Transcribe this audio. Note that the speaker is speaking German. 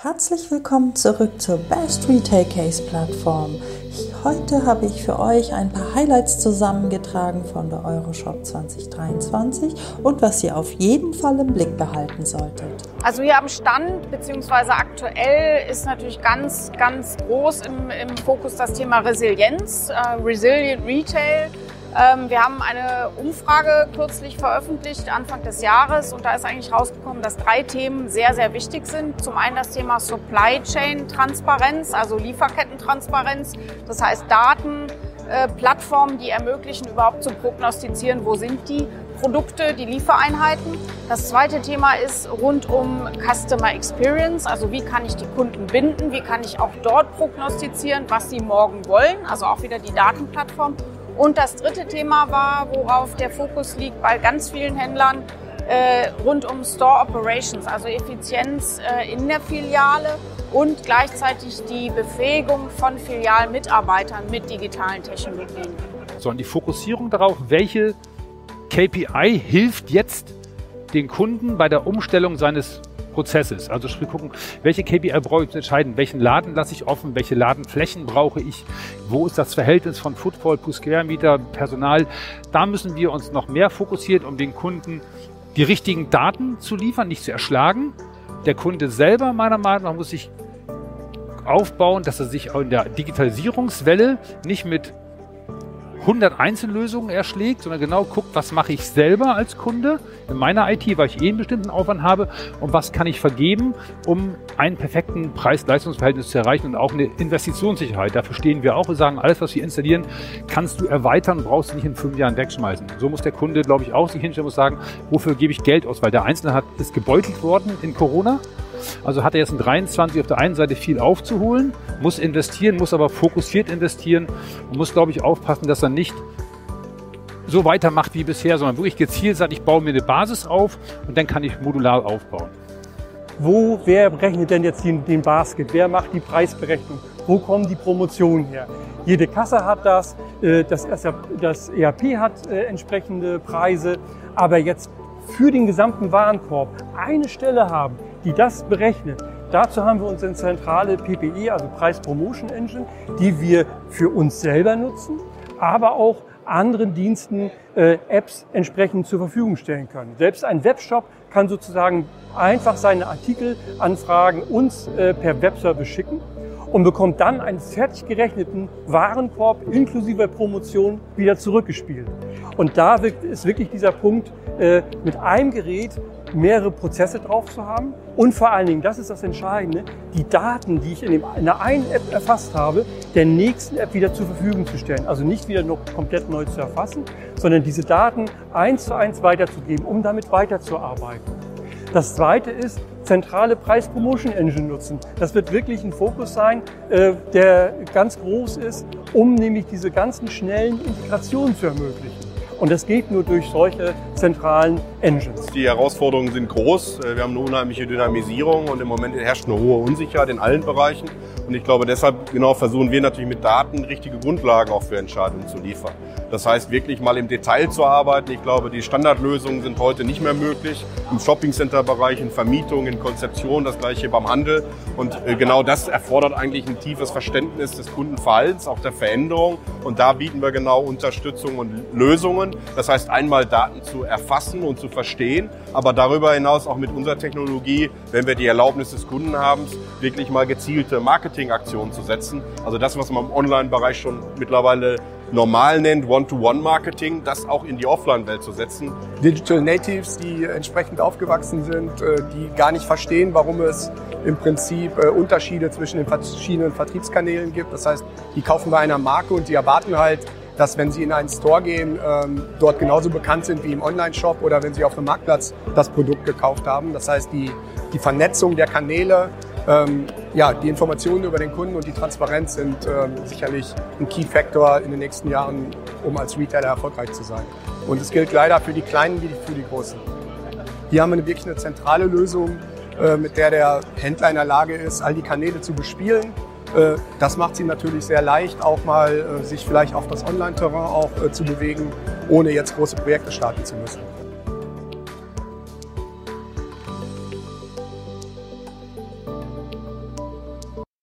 Herzlich willkommen zurück zur Best Retail Case Plattform. Heute habe ich für euch ein paar Highlights zusammengetragen von der Euroshop 2023 und was ihr auf jeden Fall im Blick behalten solltet. Also hier am Stand beziehungsweise aktuell ist natürlich ganz, ganz groß im, im Fokus das Thema Resilienz, äh, Resilient Retail. Ähm, wir haben eine Umfrage kürzlich veröffentlicht, Anfang des Jahres, und da ist eigentlich rausgekommen, dass drei Themen sehr, sehr wichtig sind. Zum einen das Thema Supply Chain Transparenz, also Lieferkettentransparenz, das heißt Daten, äh, Plattformen, die ermöglichen, überhaupt zu prognostizieren, wo sind die Produkte, die Liefereinheiten. Das zweite Thema ist rund um Customer Experience, also wie kann ich die Kunden binden, wie kann ich auch dort prognostizieren, was sie morgen wollen, also auch wieder die Datenplattform. Und das dritte Thema war, worauf der Fokus liegt bei ganz vielen Händlern, äh, rund um Store Operations, also Effizienz äh, in der Filiale und gleichzeitig die Befähigung von Filialmitarbeitern mit digitalen Technologien. So, und die Fokussierung darauf, welche KPI hilft jetzt den Kunden bei der Umstellung seines Prozesses. Also sprich gucken, welche KPI brauche ich zu entscheiden, welchen Laden lasse ich offen, welche Ladenflächen brauche ich, wo ist das Verhältnis von Footfall pro Square Meter, Personal. Da müssen wir uns noch mehr fokussieren, um den Kunden die richtigen Daten zu liefern, nicht zu erschlagen. Der Kunde selber, meiner Meinung nach, muss sich aufbauen, dass er sich in der Digitalisierungswelle nicht mit 100 Einzellösungen erschlägt, sondern genau guckt, was mache ich selber als Kunde in meiner IT, weil ich eh einen bestimmten Aufwand habe und was kann ich vergeben, um einen perfekten Preis-Leistungsverhältnis zu erreichen und auch eine Investitionssicherheit. Dafür stehen wir auch und sagen, alles, was wir installieren, kannst du erweitern, brauchst du nicht in fünf Jahren wegschmeißen. So muss der Kunde, glaube ich, auch sich hinstellen und sagen, wofür gebe ich Geld aus, weil der Einzelne hat, ist gebeutelt worden in Corona also hat er jetzt in 23 auf der einen Seite viel aufzuholen, muss investieren, muss aber fokussiert investieren und muss, glaube ich, aufpassen, dass er nicht so weitermacht wie bisher, sondern wirklich gezielt sagt, ich baue mir eine Basis auf und dann kann ich modular aufbauen. Wo, wer berechnet denn jetzt den, den Basket? Wer macht die Preisberechnung? Wo kommen die Promotionen her? Jede Kasse hat das, äh, das ERP hat äh, entsprechende Preise, aber jetzt für den gesamten Warenkorb eine Stelle haben, die das berechnet. Dazu haben wir unsere zentrale PPE, also Price Promotion Engine, die wir für uns selber nutzen, aber auch anderen Diensten äh, Apps entsprechend zur Verfügung stellen können. Selbst ein Webshop kann sozusagen einfach seine Artikelanfragen uns äh, per Webservice schicken und bekommt dann einen fertig gerechneten Warenkorb inklusive Promotion wieder zurückgespielt. Und da ist wirklich dieser Punkt, äh, mit einem Gerät mehrere Prozesse drauf zu haben und vor allen Dingen, das ist das Entscheidende, die Daten, die ich in, dem, in der einen App erfasst habe, der nächsten App wieder zur Verfügung zu stellen. Also nicht wieder noch komplett neu zu erfassen, sondern diese Daten eins zu eins weiterzugeben, um damit weiterzuarbeiten. Das zweite ist, zentrale Preis-Promotion Engine nutzen. Das wird wirklich ein Fokus sein, äh, der ganz groß ist, um nämlich diese ganzen schnellen Integrationen zu ermöglichen. Und das geht nur durch solche zentralen Engines. Die Herausforderungen sind groß. Äh, wir haben eine unheimliche Dynamisierung und im Moment herrscht eine hohe Unsicherheit in allen Bereichen. Und ich glaube, deshalb genau versuchen wir natürlich mit Daten richtige Grundlagen auch für Entscheidungen zu liefern. Das heißt, wirklich mal im Detail zu arbeiten. Ich glaube, die Standardlösungen sind heute nicht mehr möglich. Im Shoppingcenter-Bereich, in Vermietung, in Konzeption, das gleiche beim Handel. Und äh, genau das erfordert eigentlich ein tiefes Verständnis des Kundenverhaltens, auch der Veränderung. Und da bieten wir genau Unterstützung und Lösungen. Das heißt, einmal Daten zu erfassen und zu verstehen, aber darüber hinaus auch mit unserer Technologie, wenn wir die Erlaubnis des Kunden haben, wirklich mal gezielte Marketingaktionen zu setzen. Also das, was man im Online-Bereich schon mittlerweile normal nennt, One-to-One-Marketing, das auch in die Offline-Welt zu setzen. Digital Natives, die entsprechend aufgewachsen sind, äh, die gar nicht verstehen, warum es im Prinzip äh, Unterschiede zwischen den verschiedenen Vertriebskanälen gibt. Das heißt, die kaufen bei einer Marke und die erwarten halt, dass wenn Sie in einen Store gehen, ähm, dort genauso bekannt sind wie im Online-Shop oder wenn Sie auf einem Marktplatz das Produkt gekauft haben. Das heißt, die, die Vernetzung der Kanäle, ähm, ja, die Informationen über den Kunden und die Transparenz sind ähm, sicherlich ein Key Factor in den nächsten Jahren, um als Retailer erfolgreich zu sein. Und es gilt leider für die Kleinen wie für die Großen. Hier haben wir wirklich eine zentrale Lösung, äh, mit der der Händler in der Lage ist, all die Kanäle zu bespielen das macht sie natürlich sehr leicht, auch mal äh, sich vielleicht auf das Online-Terrain auch äh, zu bewegen, ohne jetzt große Projekte starten zu müssen.